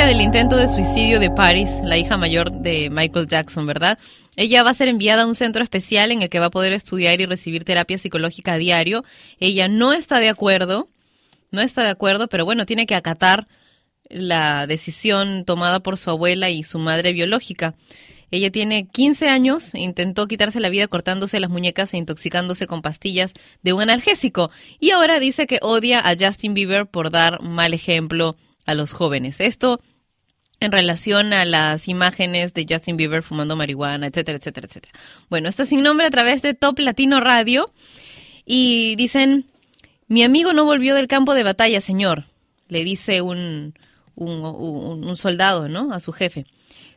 Del intento de suicidio de Paris, la hija mayor de Michael Jackson, ¿verdad? Ella va a ser enviada a un centro especial en el que va a poder estudiar y recibir terapia psicológica a diario. Ella no está de acuerdo, no está de acuerdo, pero bueno, tiene que acatar la decisión tomada por su abuela y su madre biológica. Ella tiene 15 años, intentó quitarse la vida cortándose las muñecas e intoxicándose con pastillas de un analgésico y ahora dice que odia a Justin Bieber por dar mal ejemplo a los jóvenes. Esto en relación a las imágenes de Justin Bieber fumando marihuana, etcétera, etcétera, etcétera. Bueno, esto sin nombre a través de Top Latino Radio y dicen, mi amigo no volvió del campo de batalla, señor, le dice un, un, un- un soldado, ¿no? A su jefe.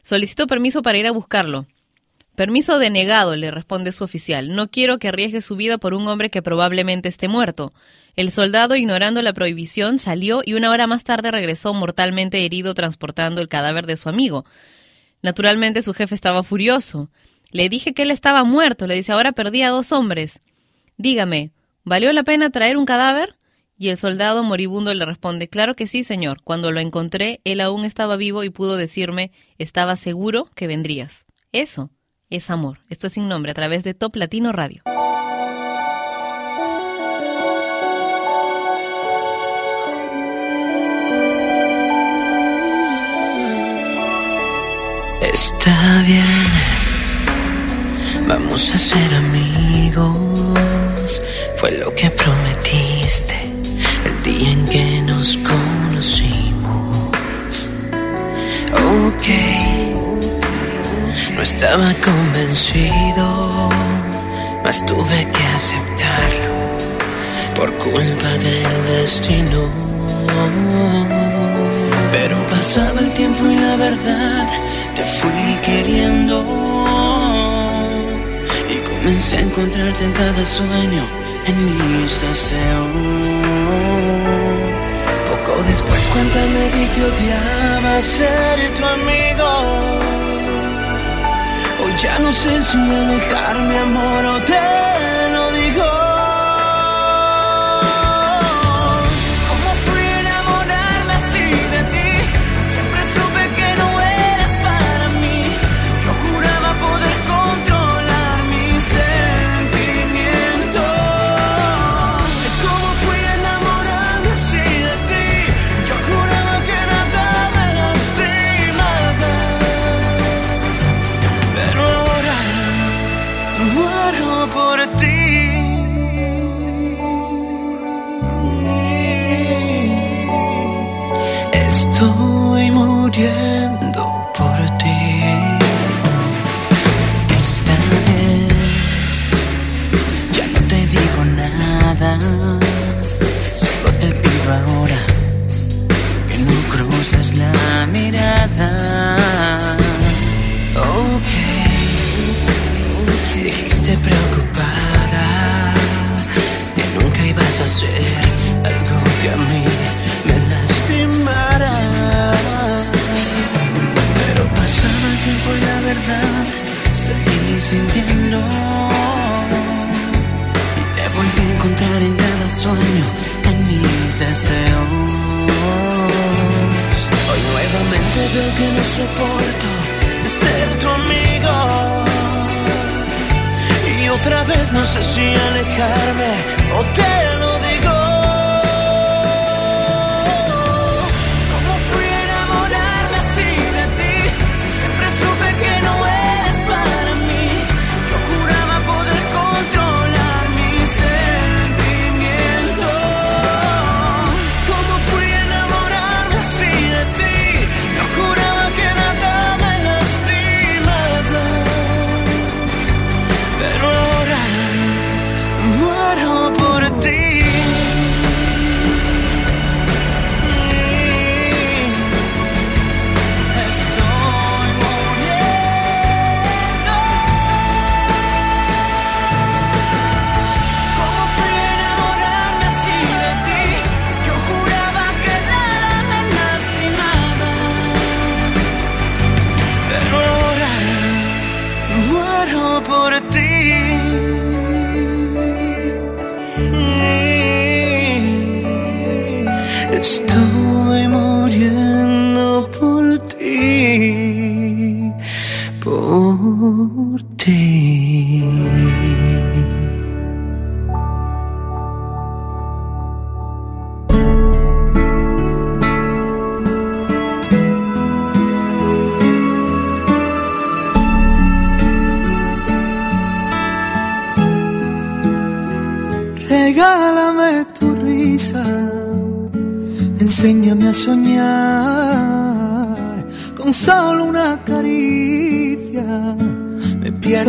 Solicito permiso para ir a buscarlo. Permiso denegado, le responde su oficial. No quiero que arriesgue su vida por un hombre que probablemente esté muerto. El soldado, ignorando la prohibición, salió y una hora más tarde regresó mortalmente herido transportando el cadáver de su amigo. Naturalmente su jefe estaba furioso. Le dije que él estaba muerto, le dice, ahora perdí a dos hombres. Dígame, ¿valió la pena traer un cadáver? Y el soldado moribundo le responde, claro que sí, señor. Cuando lo encontré, él aún estaba vivo y pudo decirme, estaba seguro que vendrías. Eso es amor. Esto es sin nombre a través de Top Latino Radio. Está bien, vamos a ser amigos. Fue lo que prometiste el día en que nos conocimos. Ok, no estaba convencido, mas tuve que aceptarlo por culpa del destino. Pero pasaba el tiempo y la verdad fui queriendo. Y comencé a encontrarte en cada sueño, en mis deseos. Poco después cuenta me di que odiaba ser tu amigo. Hoy ya no sé si alejarme, amor, o te sintiendo. Y te volví a encontrar en cada sueño, en mis deseos. Hoy nuevamente veo que no soporto ser tu amigo. Y otra vez no sé si alejarme o te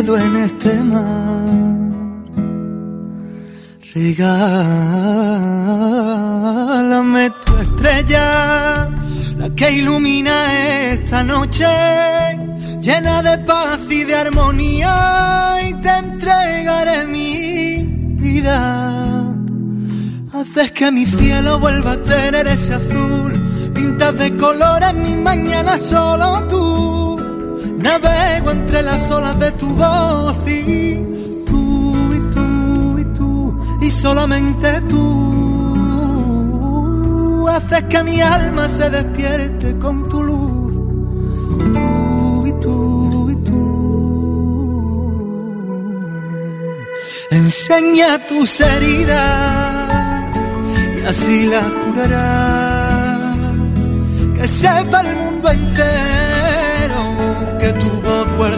En este mar. Regálame tu estrella, la que ilumina esta noche, llena de paz y de armonía, y te entregaré mi vida. Haces que mi cielo vuelva a tener ese azul, pintas de colores mi mañana solo tú. Navego entre las olas de tu voz y tú y tú y tú y solamente tú. Haces que mi alma se despierte con tu luz. Tú y tú y tú. Enseña tus heridas y así las curarás. Que sepa el mundo entero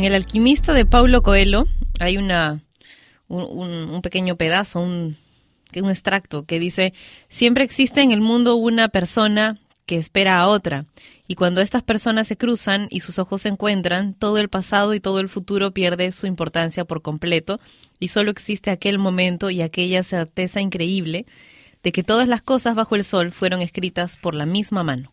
En El alquimista de Paulo Coelho hay una un, pequeño pedazo, un, un extracto que dice, siempre existe en el mundo una persona que espera a otra, y cuando estas personas se cruzan y sus ojos se encuentran, todo el pasado y todo el futuro pierde su importancia por completo, y solo existe aquel momento y aquella certeza increíble de que todas las cosas bajo el sol fueron escritas por la misma mano.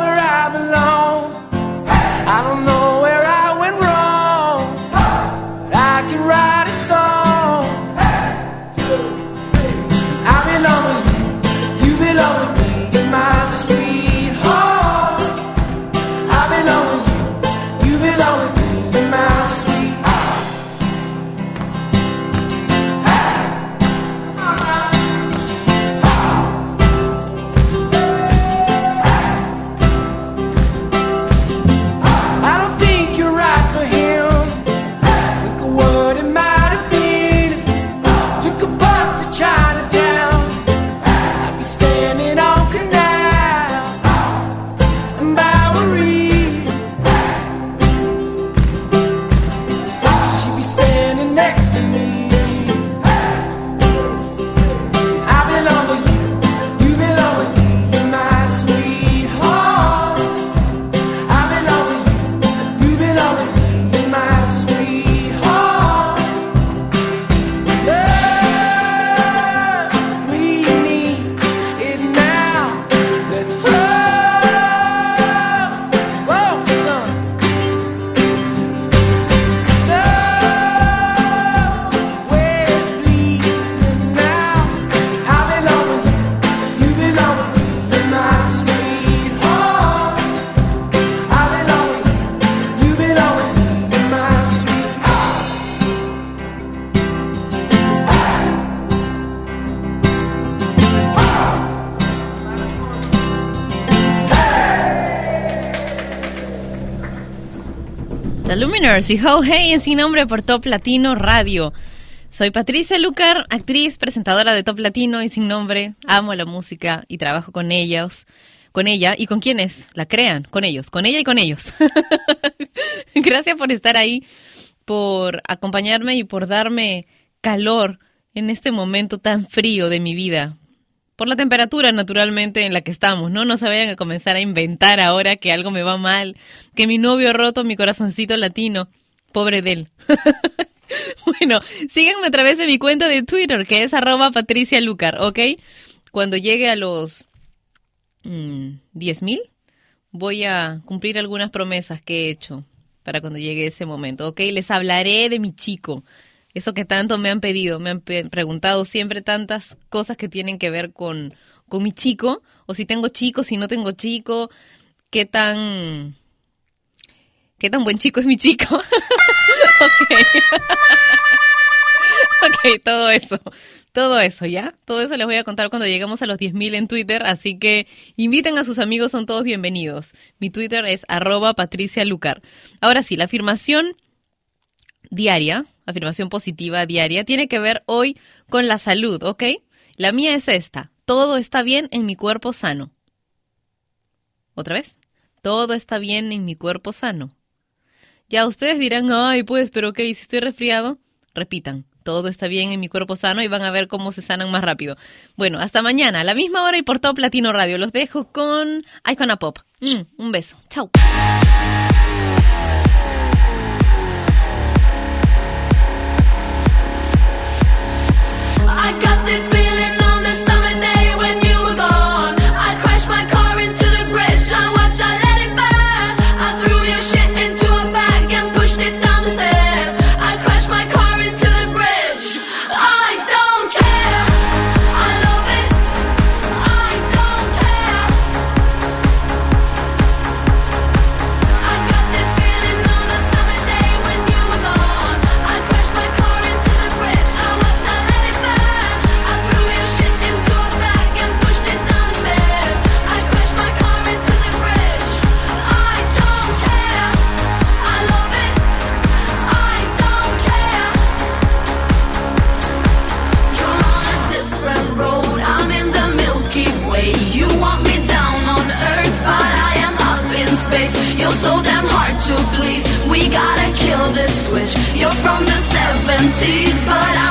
Y Ho Hey en sin nombre por Top Latino Radio. Soy Patricia Lucar, actriz, presentadora de Top Latino y sin nombre. Amo la música y trabajo con ellos, con ella y con quienes la crean, con ellos, con ella y con ellos. Gracias por estar ahí, por acompañarme y por darme calor en este momento tan frío de mi vida, por la temperatura naturalmente en la que estamos, ¿no? No se vayan a comenzar a inventar ahora que algo me va mal, que mi novio ha roto mi corazoncito latino, pobre de él. bueno, síganme a través de mi cuenta de Twitter, que es arroba Patricia Lucar, ¿ok? Cuando llegue a los mm, diez mmm, mil, voy a cumplir algunas promesas que he hecho para cuando llegue ese momento, ¿ok? Les hablaré de mi chico eso que tanto me han pedido, me han preguntado siempre tantas cosas que tienen que ver con, con mi chico, o si tengo chico, si no tengo chico, qué tan qué tan buen chico es mi chico. ok. ok, todo eso. Todo eso, ¿ya? Todo eso les voy a contar cuando lleguemos a los 10.000 en Twitter, así que inviten a sus amigos, son todos bienvenidos. Mi Twitter es arroba patricialucar. Ahora sí, la afirmación diaria afirmación positiva diaria, tiene que ver hoy con la salud, ¿ok? La mía es esta, todo está bien en mi cuerpo sano. Otra vez, todo está bien en mi cuerpo sano. Ya ustedes dirán, ay, pues, pero ¿qué? Si estoy resfriado? Repitan, todo está bien en mi cuerpo sano y van a ver cómo se sanan más rápido. Bueno, hasta mañana, a la misma hora y por todo Platino Radio. Los dejo con Icona Pop. Mm, un beso. Chao. guarantees, but I'm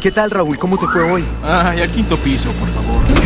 ¿Qué tal, Raúl? ¿Cómo te fue hoy? Ah, Ay, al quinto piso, por favor.